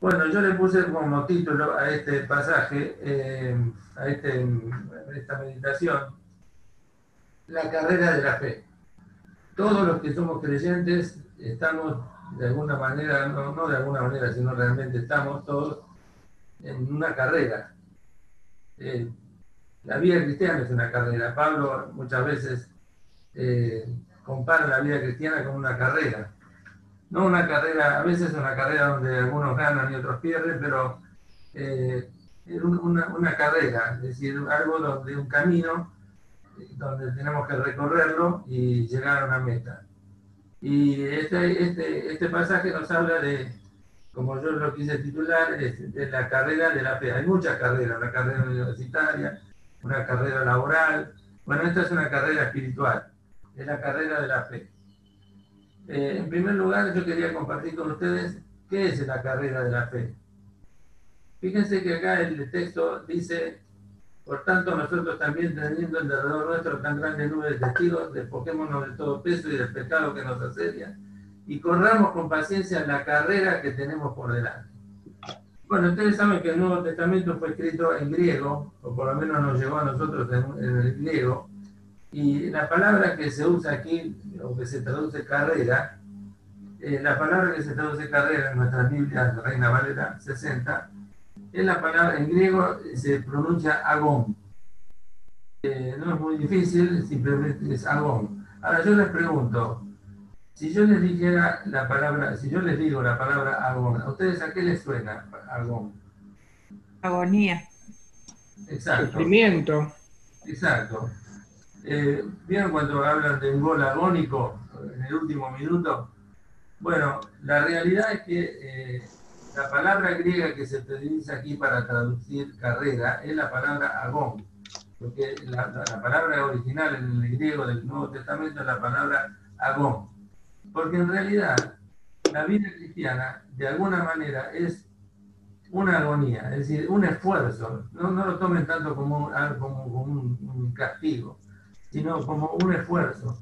Bueno, yo le puse como título a este pasaje, eh, a, este, a esta meditación, la carrera de la fe. Todos los que somos creyentes estamos de alguna manera, no, no de alguna manera, sino realmente estamos todos en una carrera. Eh, la vida cristiana es una carrera. Pablo muchas veces eh, compara la vida cristiana con una carrera. No una carrera, a veces una carrera donde algunos ganan y otros pierden, pero eh, una, una, carrera, es decir, algo donde un camino donde tenemos que recorrerlo y llegar a una meta. Y este, este, este pasaje nos habla de, como yo lo quise titular, de la carrera de la fe. Hay muchas carreras, una carrera universitaria, una carrera laboral. Bueno, esta es una carrera espiritual, es la carrera de la fe. Eh, en primer lugar, yo quería compartir con ustedes qué es la carrera de la fe. Fíjense que acá el texto dice por tanto, nosotros también teniendo en derredor nuestro tan grande nube de testigos, despoquémonos de todo peso y del pecado que nos asedia y corramos con paciencia la carrera que tenemos por delante. Bueno, ustedes saben que el Nuevo Testamento fue escrito en griego, o por lo menos nos llegó a nosotros en, el griego, y la palabra que se usa aquí, o que se traduce carrera, eh, la palabra que se traduce carrera en nuestra Biblia, Reina Valera 60, es la palabra, en griego se pronuncia agón. Eh, no es muy difícil, simplemente es agón. Ahora yo les pregunto, si yo les dijera la palabra, si yo les digo la palabra agón, ¿a ustedes a qué les suena agón? Agonía. Exacto. Sufrimiento. Exacto. Eh, ¿Vieron cuando hablan de un gol agónico en el último minuto? Bueno, la realidad es que eh, la palabra griega que se utiliza aquí para traducir carrera es la palabra agón, porque la, palabra original en el griego del Nuevo Testamento es la palabra agón. Porque en realidad la vida cristiana de alguna manera es una agonía, es decir, un esfuerzo. No, lo tomen tanto como, como, un, castigo, sino como un esfuerzo.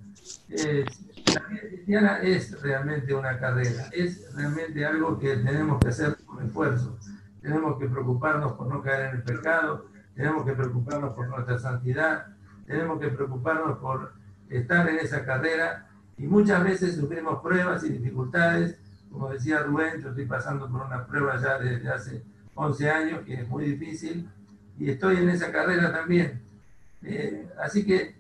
Eh, la vida cristiana es realmente una carrera, es realmente algo que tenemos que hacer con esfuerzo. Tenemos que preocuparnos por no caer en el pecado, tenemos que preocuparnos por nuestra santidad, tenemos que preocuparnos por estar en esa carrera y muchas veces sufrimos pruebas y dificultades. Como decía Rubén, yo estoy pasando por una prueba ya desde hace 11 años que es muy difícil y estoy en esa carrera también. Eh, así que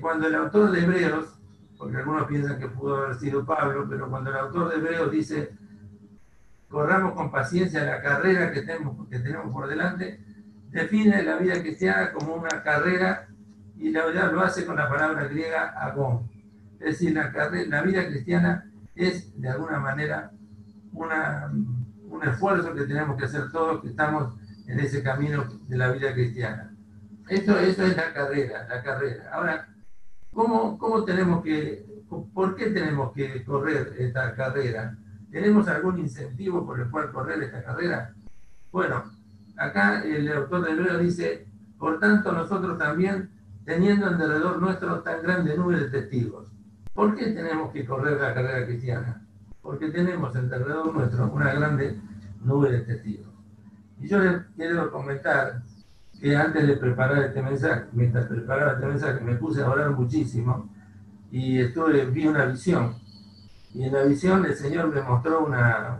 cuando el autor de Hebreos porque algunos piensan que pudo haber sido Pablo, pero cuando el autor de Hebreos dice, corramos con paciencia la carrera que tenemos, que tenemos por delante, define la vida cristiana como una carrera y la lo hace con la palabra griega agón. Es decir, la, la vida cristiana es de alguna manera un esfuerzo que tenemos que hacer todos que estamos en ese camino de la vida cristiana. Esto, esto es la carrera, la carrera. Ahora, ¿Cómo, ¿Cómo tenemos que, por qué tenemos que correr esta carrera? ¿Tenemos algún incentivo por el cual correr esta carrera? Bueno, acá el autor de Hebreo dice, por tanto nosotros también, teniendo en derredor nuestro tan grande nube de testigos. ¿Por qué tenemos que correr la carrera cristiana? Porque tenemos en derredor nuestro una grande nube de testigos. Y yo les quiero comentar que antes de preparar este mensaje, mientras preparaba este mensaje, me puse a orar muchísimo y estuve, vi una visión. Y en la visión el Señor me mostró una,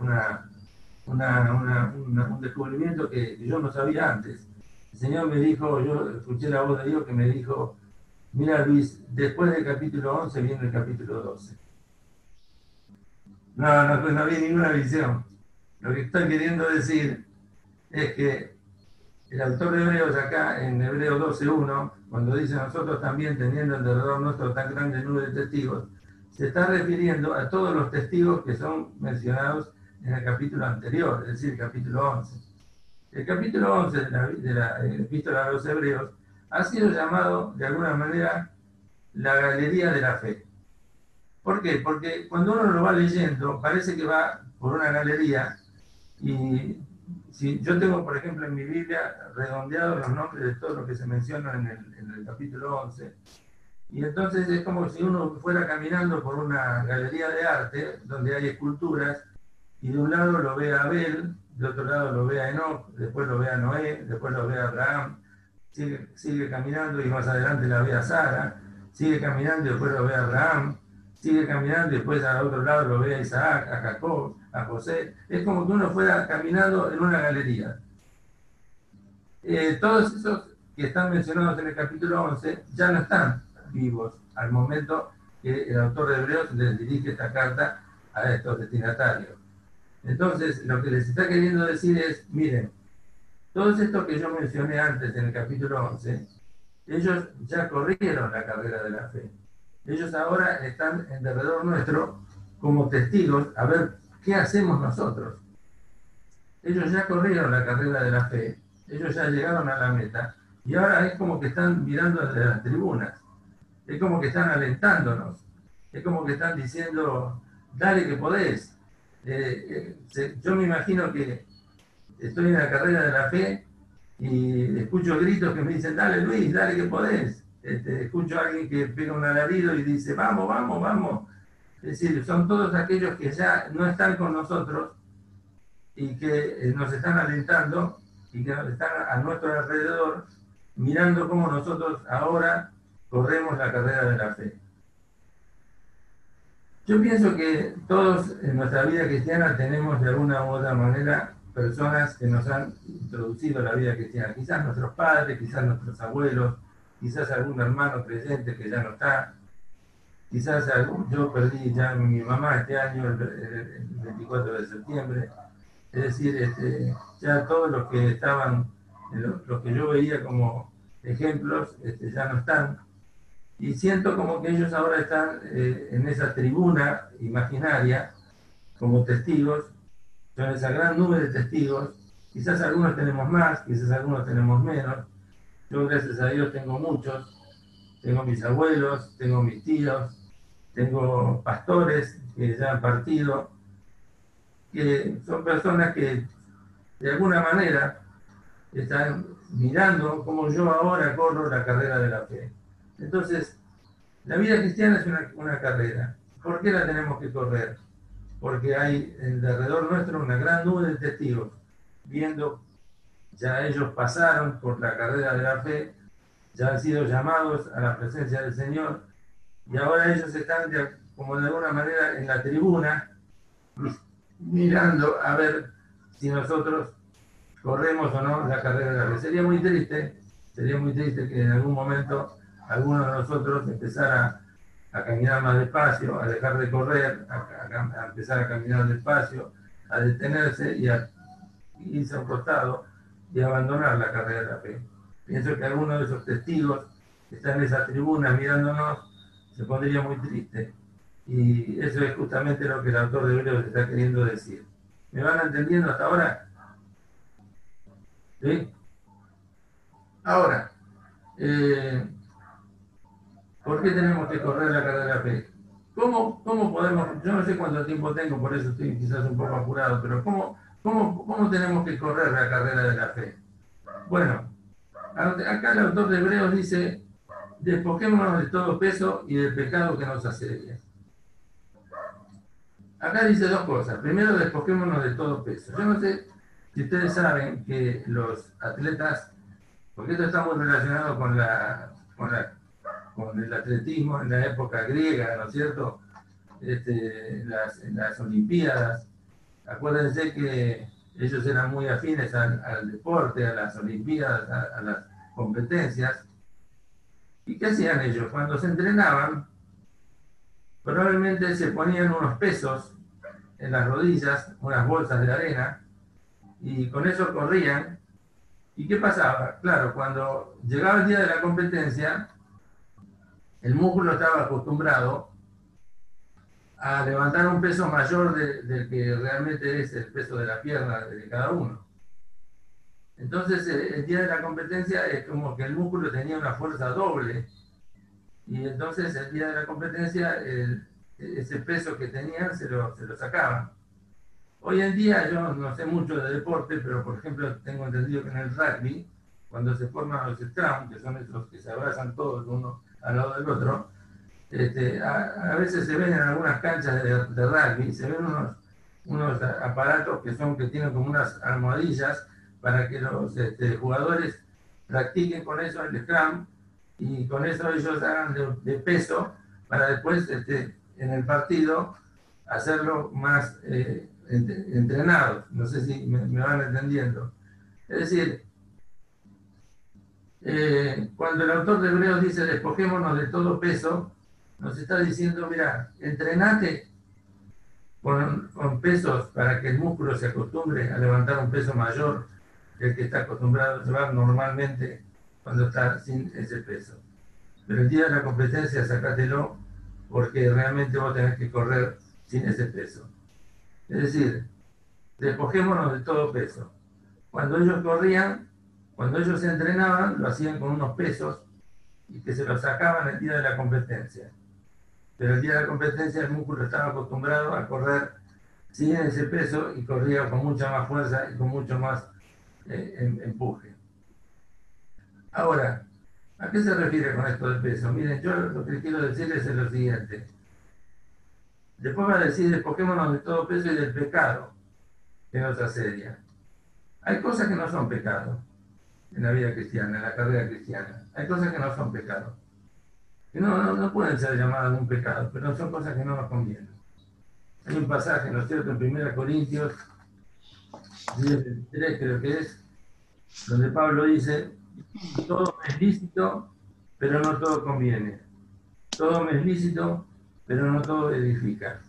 una, un descubrimiento que yo no sabía antes. El Señor me dijo, yo escuché la voz de Dios que me dijo, mira Luis, después del capítulo 11 viene el capítulo 12. No, no, no vi ninguna visión. Lo que estoy queriendo decir es que el autor de Hebreos acá en Hebreo 12.1, cuando dice nosotros también teniendo alrededor nuestro tan grande número de testigos, se está refiriendo a todos los testigos que son mencionados en el capítulo anterior, es decir, el capítulo 11. El capítulo 11 de la, de la epístola a los Hebreos ha sido llamado de alguna manera la galería de la fe. ¿Por qué? Porque cuando uno lo va leyendo, parece que va por una galería y si yo tengo, por ejemplo, en mi Biblia redondeados los nombres de todos los que se mencionan en el, capítulo 11, y entonces es como si uno fuera caminando por una galería de arte donde hay esculturas, y de un lado lo ve a Abel, de otro lado lo ve a Enoch, después lo ve a Noé, después lo ve a Abraham, sigue, sigue caminando y más adelante la ve a Sara, sigue caminando y después lo ve a Abraham, sigue caminando y después al otro lado lo ve a Isaac, a Jacob, a José. Es como que uno fuera caminando en una galería. Eh, todos esos que están mencionados en el capítulo 11 ya no están vivos al momento que el autor de Hebreos les dirige esta carta a estos destinatarios. Entonces, lo que les está queriendo decir es, miren, todos estos que yo mencioné antes en el capítulo 11, ellos ya corrieron la carrera de la fe. Ellos ahora están en derredor nuestro como testigos a ver qué hacemos nosotros. Ellos ya corrieron la carrera de la fe, ellos ya llegaron a la meta y ahora es como que están mirando desde las tribunas, es como que están alentándonos, es como que están diciendo, dale que podés. Eh, eh, yo me imagino que estoy en la carrera de la fe y escucho gritos que me dicen, dale Luis, dale que podés. Este, escucho a alguien que pega un alarido y dice, vamos, vamos, vamos. Es decir, son todos aquellos que ya no están con nosotros y que eh, nos están alentando y que están a nuestro alrededor mirando cómo nosotros ahora corremos la carrera de la fe. Yo pienso que todos en nuestra vida cristiana tenemos de alguna u otra manera personas que nos han introducido la vida cristiana, quizás nuestros padres, quizás nuestros abuelos, quizás algún hermano presente que ya no está, quizás yo perdí ya a mi mamá este año, el, 24 de septiembre, es decir, este, ya todos los que estaban, los, que yo veía como ejemplos, este, ya no están. Y siento como que ellos ahora están eh, en esa tribuna imaginaria como testigos, son esa gran nube de testigos. Quizás algunos tenemos más, quizás algunos tenemos menos. Yo, gracias a Dios, tengo muchos. Tengo mis abuelos, tengo mis tíos, tengo pastores que ya han partido, que son personas que de alguna manera están mirando como yo ahora corro la carrera de la fe. Entonces, la vida cristiana es una, una carrera. ¿Por qué la tenemos que correr? Porque hay alrededor nuestro una gran nube de testigos, viendo, ya ellos pasaron por la carrera de la fe, ya han sido llamados a la presencia del Señor, y ahora ellos están como de alguna manera en la tribuna, mirando a ver si nosotros corremos o no la carrera de la fe. Sería muy triste, sería muy triste que en algún momento alguno de nosotros empezara a caminar más despacio, a dejar de correr, a, empezar a caminar despacio, a detenerse y a irse a un costado y abandonar la carrera de la fe. Pienso que alguno de esos testigos que están en esa tribuna mirándonos se pondría muy triste y eso es justamente lo que el autor de Hebreos está queriendo decir. ¿Me van entendiendo hasta ahora? ¿Sí? Ahora, eh, ¿por qué tenemos que correr la carrera de la fe? ¿Cómo, ¿Cómo podemos, yo no sé cuánto tiempo tengo, por eso estoy quizás un poco apurado, pero ¿cómo, cómo, tenemos que correr la carrera de la fe? Bueno, acá el autor de Hebreos dice, despojémonos de todo peso y del pecado que nos asedia. Acá dice dos cosas. Primero, despojémonos de todo peso. Yo no sé si ustedes saben que los atletas, porque esto está muy relacionado con, la, con, el atletismo en la época griega, ¿no es cierto? Este, las, las Olimpiadas. Acuérdense que ellos eran muy afines al, deporte, a las Olimpiadas, a, a las competencias. ¿Y qué hacían ellos? Cuando se entrenaban, probablemente se ponían unos pesos en las rodillas, unas bolsas de arena, y con eso corrían. ¿Y qué pasaba? Claro, cuando llegaba el día de la competencia, el músculo estaba acostumbrado a levantar un peso mayor del que realmente es el peso de la pierna de cada uno. Entonces, el día de la competencia es como que el músculo tenía una fuerza doble y entonces el día de la competencia ese peso que tenían se lo, se lo sacaban. Hoy en día yo no sé mucho de deporte, pero por ejemplo tengo entendido que en el rugby, cuando se forman los scrum, que son esos que se abrazan todos uno al lado del otro, este, a, veces se ven en algunas canchas de, rugby, se ven unos, unos aparatos que son que tienen como unas almohadillas para que los este, jugadores practiquen con eso el Scrum y con eso ellos hagan de, peso para después este, en el partido hacerlo más eh, entrenado. No sé si me, van entendiendo. Es decir, eh, cuando el autor de Hebreos dice despojémonos de todo peso, nos está diciendo, mira, entrenate con, con, pesos para que el músculo se acostumbre a levantar un peso mayor que el que está acostumbrado a llevar normalmente cuando está sin ese peso. Pero el día de la competencia sacátelo porque realmente vos tenés que correr sin ese peso. Es decir, despojémonos de todo peso. Cuando ellos corrían, cuando ellos se entrenaban, lo hacían con unos pesos y que se los sacaban el día de la competencia pero el día de la competencia el músculo estaba acostumbrado a correr sin ese peso y corría con mucha más fuerza y con mucho más eh, em, empuje. Ahora, ¿a qué se refiere con esto del peso? Miren, yo lo que quiero decirles es lo siguiente. Después va a decir, despojémonos de todo peso y del pecado que nos asedia. Hay cosas que no son pecado en la vida cristiana, en la carrera cristiana. Hay cosas que no son pecado que no, no, pueden ser llamadas un pecado, pero son cosas que no nos convienen. Hay un pasaje, ¿no es cierto?, en 1 Corintios 10, creo que es, donde Pablo dice, todo es lícito, pero no todo conviene. Todo es lícito, pero no todo edifica.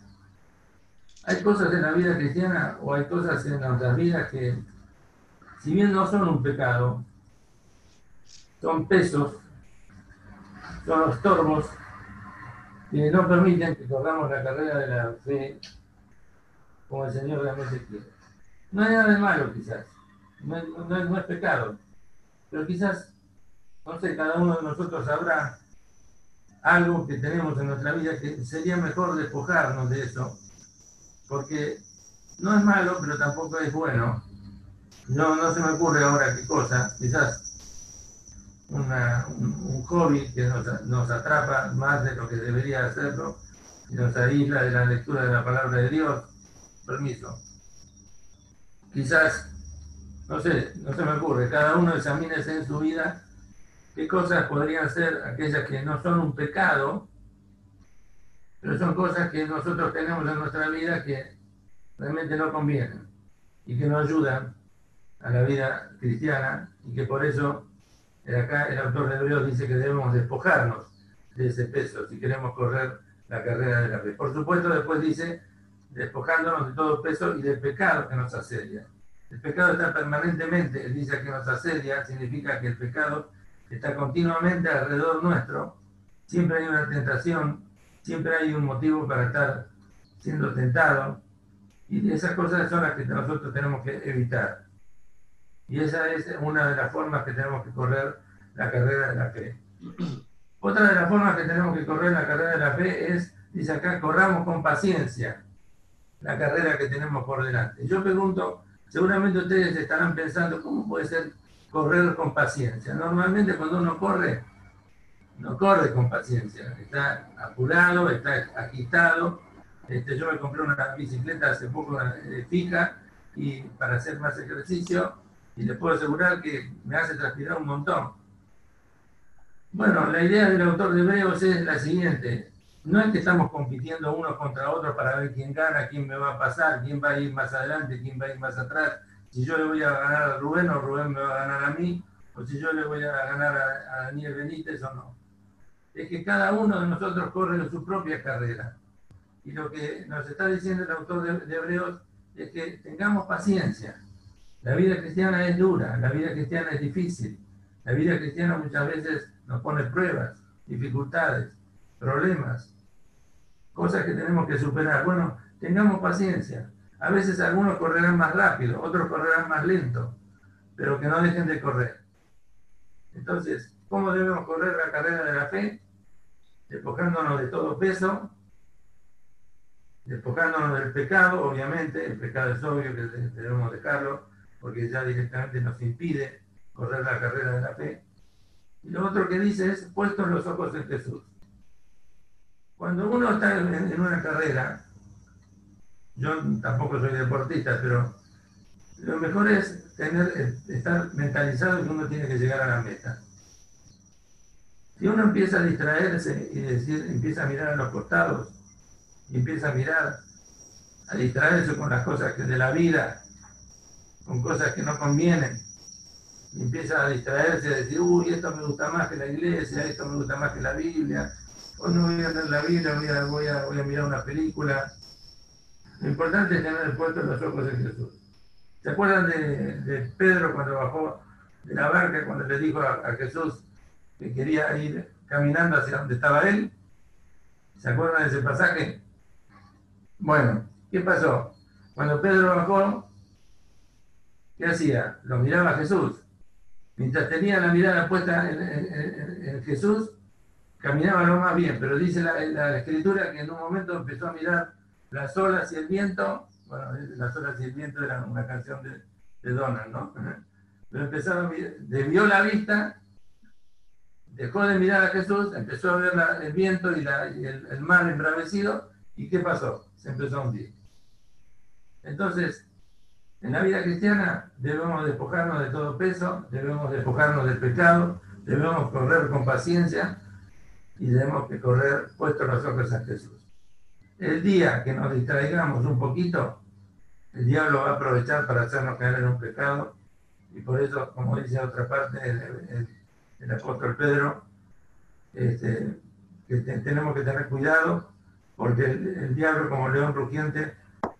Hay cosas en la vida cristiana o hay cosas en nuestras vidas que, si bien no son un pecado, son pesos son los torbos que no permiten que corramos la carrera de la fe como el Señor realmente quiere. No hay nada de malo quizás, no, es, pecado, pero quizás, no sé, cada uno de nosotros sabrá algo que tenemos en nuestra vida que sería mejor despojarnos de eso, porque no es malo, pero tampoco es bueno. No, no se me ocurre ahora qué cosa, quizás un, hobby que nos, atrapa más de lo que debería hacerlo y nos aísla de la lectura de la palabra de Dios. Permiso. Quizás, no sé, no se me ocurre, cada uno examínese en su vida qué cosas podrían ser aquellas que no son un pecado, pero son cosas que nosotros tenemos en nuestra vida que realmente no convienen y que no ayudan a la vida cristiana y que por eso acá el autor de Hebreos dice que debemos despojarnos de ese peso si queremos correr la carrera de la fe. Por supuesto, después dice, despojándonos de todo peso y del pecado que nos asedia. El pecado está permanentemente, él dice que nos asedia, significa que el pecado está continuamente alrededor nuestro, siempre hay una tentación, siempre hay un motivo para estar siendo tentado, y esas cosas son las que nosotros tenemos que evitar. Y esa es una de las formas que tenemos que correr la carrera de la fe. Otra de las formas que tenemos que correr la carrera de la fe es, dice acá, corramos con paciencia la carrera que tenemos por delante. Yo pregunto, seguramente ustedes estarán pensando, ¿cómo puede ser correr con paciencia? Normalmente cuando uno corre, no corre con paciencia, está apurado, está agitado. Este, yo me compré una bicicleta hace poco eh, fija y para hacer más ejercicio y les puedo asegurar que me hace transpirar un montón. Bueno, la idea del autor de Hebreos es la siguiente. No es que estamos compitiendo unos contra otros para ver quién gana, quién me va a pasar, quién va a ir más adelante, quién va a ir más atrás. Si yo le voy a ganar a Rubén o Rubén me va a ganar a mí, o si yo le voy a ganar a, Daniel Benítez o no. Es que cada uno de nosotros corre su propia carrera. Y lo que nos está diciendo el autor de Hebreos es que tengamos paciencia la vida cristiana es dura, la vida cristiana es difícil. La vida cristiana muchas veces nos pone pruebas, dificultades, problemas, cosas que tenemos que superar. Bueno, tengamos paciencia. A veces algunos correrán más rápido, otros correrán más lento, pero que no dejen de correr. Entonces, ¿cómo debemos correr la carrera de la fe? Despojándonos de todo peso, despojándonos del pecado, obviamente, el pecado es obvio que debemos dejarlo, porque ya directamente nos impide correr la carrera de la fe. Y lo otro que dice es, puestos los ojos en Jesús. Cuando uno está en, una carrera, yo tampoco soy deportista, pero lo mejor es tener, estar mentalizado que uno tiene que llegar a la meta. Si uno empieza a distraerse y decir, empieza a mirar a los costados, y empieza a mirar, a distraerse con las cosas que de la vida, con cosas que no convienen, y empieza a distraerse, a decir, uy, esto me gusta más que la iglesia, esto me gusta más que la Biblia, hoy no voy a leer la Biblia, voy a, voy a, a mirar una película. Lo importante es tener puesto los ojos en Jesús. ¿Se acuerdan de, Pedro cuando bajó de la barca, cuando le dijo a, Jesús que quería ir caminando hacia donde estaba él? ¿Se acuerdan de ese pasaje? Bueno, ¿qué pasó? Cuando Pedro bajó, ¿qué hacía? Lo miraba a Jesús. Mientras tenía la mirada puesta en, Jesús, caminaba lo más bien, pero dice la, escritura que en un momento empezó a mirar las olas y el viento, bueno, las olas y el viento eran una canción de, Donald, ¿no? Pero empezó a mirar, desvió la vista, dejó de mirar a Jesús, empezó a ver el viento y, el, mar embravecido, ¿y qué pasó? Se empezó a hundir. Entonces, en la vida cristiana debemos despojarnos de todo peso, debemos despojarnos del pecado, debemos correr con paciencia y debemos correr puestos los ojos a Jesús. El día que nos distraigamos un poquito, el diablo va a aprovechar para hacernos caer en un pecado y por eso, como dice otra parte el, apóstol Pedro, este, tenemos que tener cuidado porque el, el diablo como león rugiente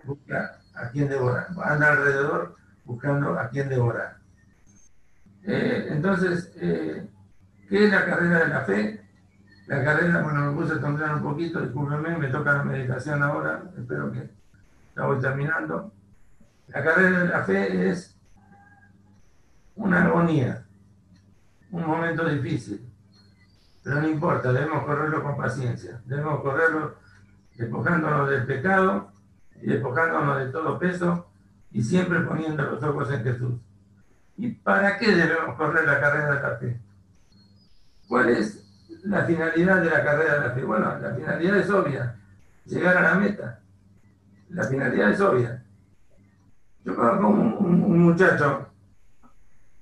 busca a quien devorar. Anda alrededor buscando a quien devorar. Eh, entonces, eh, ¿qué es la carrera de la fe? La carrera, bueno, me puse a tomar un poquito, discúlpenme, me toca la meditación ahora, espero que la voy terminando. La carrera de la fe es una agonía, un momento difícil, pero no importa, debemos correrlo con paciencia, debemos correrlo despojándonos del pecado y despojándonos de todo peso y siempre poniendo los ojos en Jesús. ¿Y para qué debemos correr la carrera de la fe? ¿Cuál es la finalidad de la carrera de la fe? Bueno, la finalidad es obvia, llegar a la meta. La finalidad es obvia. Yo conozco un, muchacho,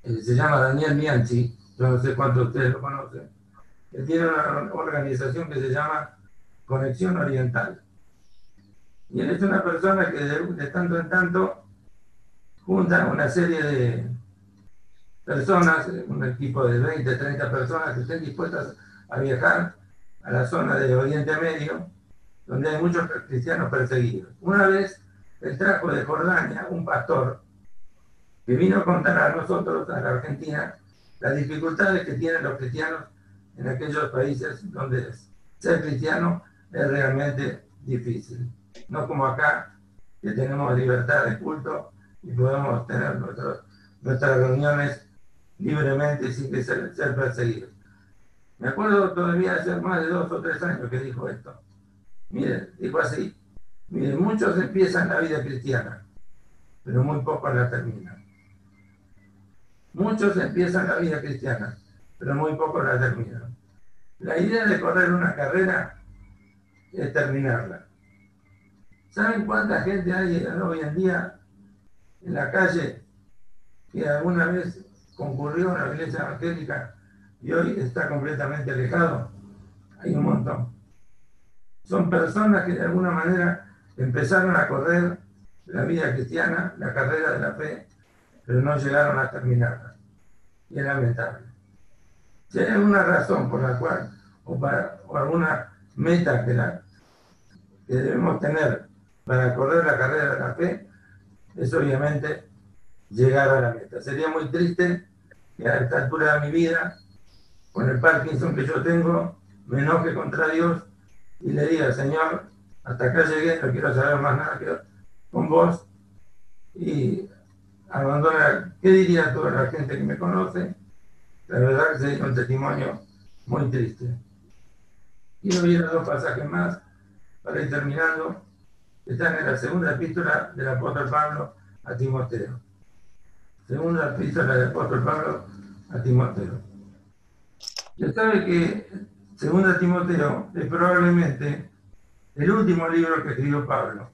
que se llama Daniel Mianchi, yo no sé cuántos de ustedes lo conocen, que tiene una organización que se llama Conexión Oriental. Y él es una persona que de, tanto en tanto junta una serie de personas, un equipo de 20, 30 personas que estén dispuestas a viajar a la zona de Oriente Medio, donde hay muchos cristianos perseguidos. Una vez él trajo de Jordania un pastor que vino a contar a nosotros, a la Argentina, las dificultades que tienen los cristianos en aquellos países donde ser cristiano es realmente difícil no como acá, que tenemos libertad de culto y podemos tener nuestras reuniones libremente sin ser, ser perseguidos. Me acuerdo todavía hace más de dos o tres años que dijo esto. Mire, dijo así, mire, muchos empiezan la vida cristiana, pero muy pocos la terminan. Muchos empiezan la vida cristiana, pero muy pocos la terminan. La idea de correr una carrera es terminarla. ¿Saben cuánta gente hay hoy en día en la calle que alguna vez concurrió a la iglesia evangélica y hoy está completamente alejado? Hay un montón. Son personas que de alguna manera empezaron a correr la vida cristiana, la carrera de la fe, pero no llegaron a terminarla. Y es lamentable. Si hay alguna razón por la cual, o, para, alguna meta que, la, que debemos tener para correr la carrera de la fe es obviamente llegar a la meta. Sería muy triste que a esta altura de mi vida, con el Parkinson que yo tengo, me enoje contra Dios y le diga, Señor, hasta acá llegué, no quiero saber más nada con vos y abandonar. ¿Qué diría toda la gente que me conoce? La verdad que sería un testimonio muy triste. Quiero ir a dos pasajes más para ir terminando están en la segunda epístola del apóstol Pablo a Timoteo. Segunda epístola del apóstol Pablo a Timoteo. Ya sabe que segunda Timoteo es probablemente el último libro que escribió Pablo.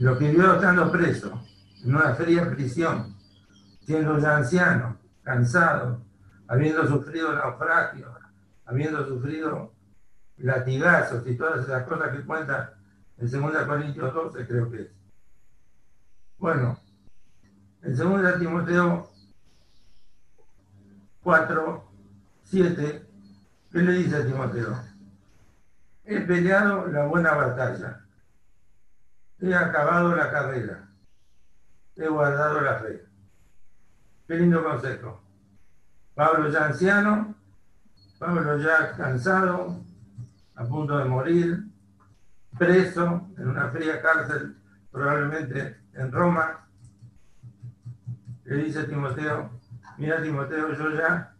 Lo vio estando preso, en una fría prisión, siendo ya anciano, cansado, habiendo sufrido naufragio, habiendo sufrido latigazos y todas esas cosas que cuenta en 2 Corintios 12, creo que es. Bueno, en 2 Timoteo 4, 7, ¿qué le dice a Timoteo? He peleado la buena batalla, he acabado la carrera, he guardado la fe. Qué lindo consejo. Pablo ya anciano, Pablo ya cansado, a punto de morir, preso en una fría cárcel, probablemente en Roma. Le dice a Timoteo, mira Timoteo, yo ya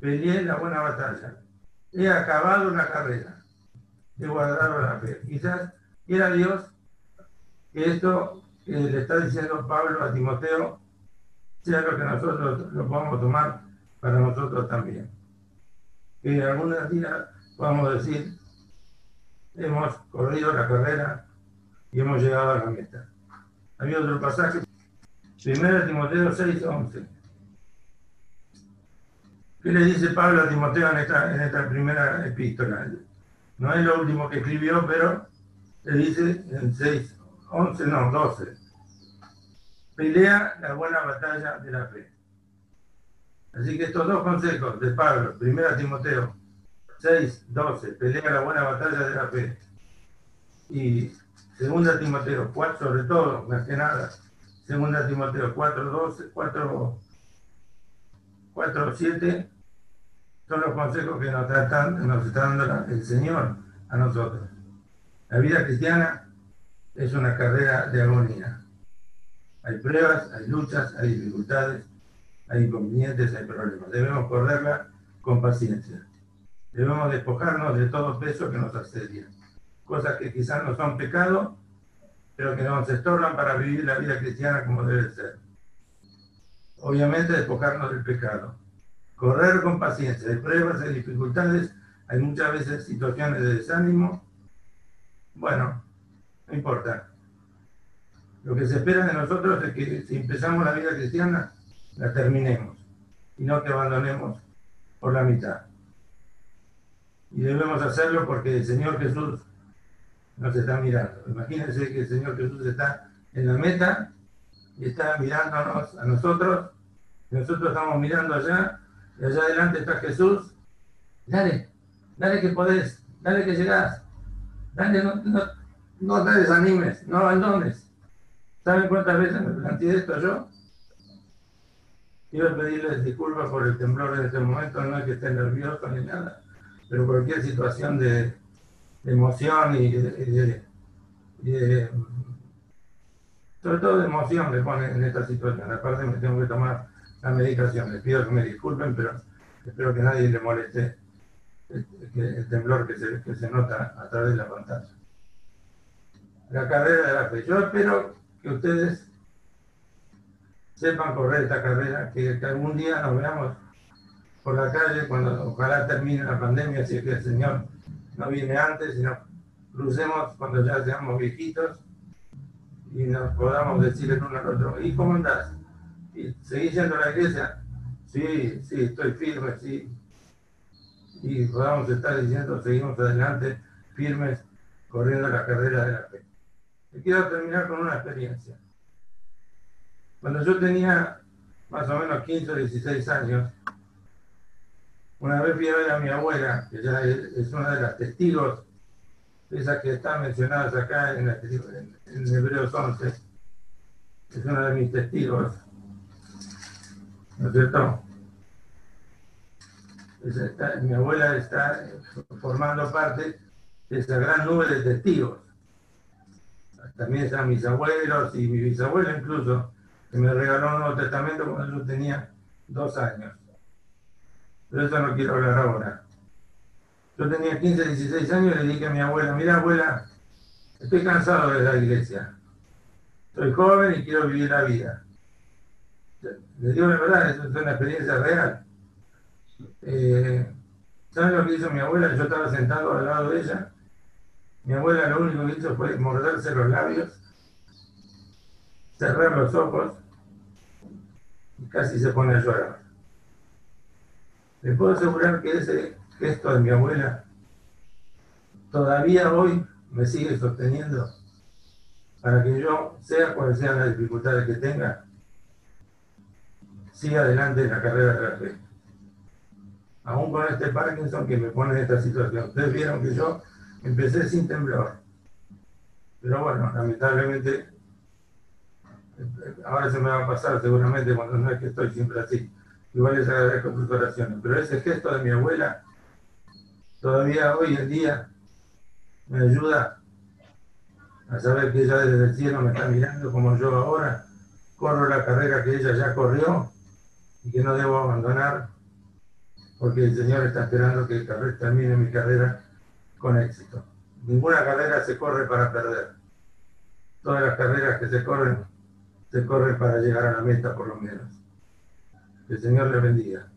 peleé la buena batalla, he acabado la carrera, he guardado la fe. Quizás quiera Dios que esto que le está diciendo Pablo a Timoteo sea lo que nosotros lo podamos tomar para nosotros también. Que algunos días podamos decir, hemos corrido la carrera y hemos llegado a la meta. Había otro pasaje, 1 Timoteo 6, 11. ¿Qué le dice Pablo a Timoteo en esta, primera epístola? No es lo último que escribió, pero le dice en 6, 11, no, 12. Pelea la buena batalla de la fe. Así que estos dos consejos de Pablo, 1 Timoteo 6, 12, pelea la buena batalla de la fe. Y 2 Timoteo 4, sobre todo, más que nada, 2 Timoteo 4, 12, 4, 4, 7, son los consejos que nos, tratan, nos está dando el Señor a nosotros. La vida cristiana es una carrera de agonía. Hay pruebas, hay luchas, hay dificultades, hay inconvenientes, hay problemas. Debemos correrla con paciencia. Debemos despojarnos de todo peso que nos asedia. Cosas que quizás no son pecado, pero que nos estorban para vivir la vida cristiana como debe ser. Obviamente despojarnos del pecado. Correr con paciencia. Hay pruebas, hay dificultades, hay muchas veces situaciones de desánimo. Bueno, no importa. Lo que se espera de nosotros es que si empezamos la vida cristiana, la terminemos y no que abandonemos por la mitad. Y debemos hacerlo porque el Señor Jesús nos está mirando. Imagínense que el Señor Jesús está en la meta y está mirándonos a nosotros, nosotros estamos mirando allá, y allá adelante está Jesús. Dale, dale que podés, dale que llegás, dale, no, no, no te desanimes, no abandones. ¿Saben cuántas veces me planteé esto yo? Quiero pedirles disculpas por el temblor en este momento, no es que esté nervioso ni nada, pero cualquier situación de, emoción y de, sobre todo de emoción me pone en esta situación. Aparte me tengo que tomar la medicación. Les pido que me disculpen, pero espero que nadie le moleste el, temblor que se, nota a través de la pantalla. La carrera de la fe. Yo espero que ustedes sepan correr esta carrera, que, algún día nos veamos por la calle cuando ojalá termine la pandemia, si es que el Señor no viene antes, sino crucemos cuando ya seamos viejitos y nos podamos decir el uno al otro, ¿y cómo andás? ¿Y seguís yendo la iglesia? Sí, sí, estoy firme, sí. Y podamos estar diciendo, seguimos adelante, firmes, corriendo la carrera de la fe. Y quiero terminar con una experiencia. Cuando yo tenía más o menos 15 o 16 años, una vez fui a ver a mi abuela, que ya es una de las testigos, esas que están mencionadas acá en, en, Hebreos 11, es una de mis testigos, ¿no es cierto? mi abuela está formando parte de esa gran nube de testigos también están mis abuelos y mi bisabuelo incluso, que me regaló un Nuevo Testamento cuando yo tenía dos años. Pero eso no quiero hablar ahora. Yo tenía 15, 16 años y le dije a mi abuela, mira abuela, estoy cansado de la iglesia. Soy joven y quiero vivir la vida. Le digo la verdad, es una experiencia real. Eh, ¿Saben lo que hizo mi abuela? Yo estaba sentado al lado de ella mi abuela lo único que hizo fue morderse los labios cerrar los ojos y casi se pone a llorar. Les puedo asegurar que ese gesto de mi abuela todavía hoy me sigue sosteniendo para que yo, sea cual sean las dificultades que tenga, siga adelante en la carrera de la fe. Aún con este Parkinson que me pone en esta situación. Ustedes vieron que yo empecé sin temblor. Pero bueno, lamentablemente, ahora se me va a pasar seguramente cuando no es que estoy siempre así. Igual les agradezco sus oraciones. Pero ese gesto de mi abuela, todavía hoy en día, me ayuda a saber que ella desde el cielo me está mirando como yo ahora corro la carrera que ella ya corrió y que no debo abandonar porque el Señor está esperando que termine mi carrera con éxito. Ninguna carrera se corre para perder. Todas las carreras que se corren, se corren para llegar a la meta por lo menos. El Señor le bendiga.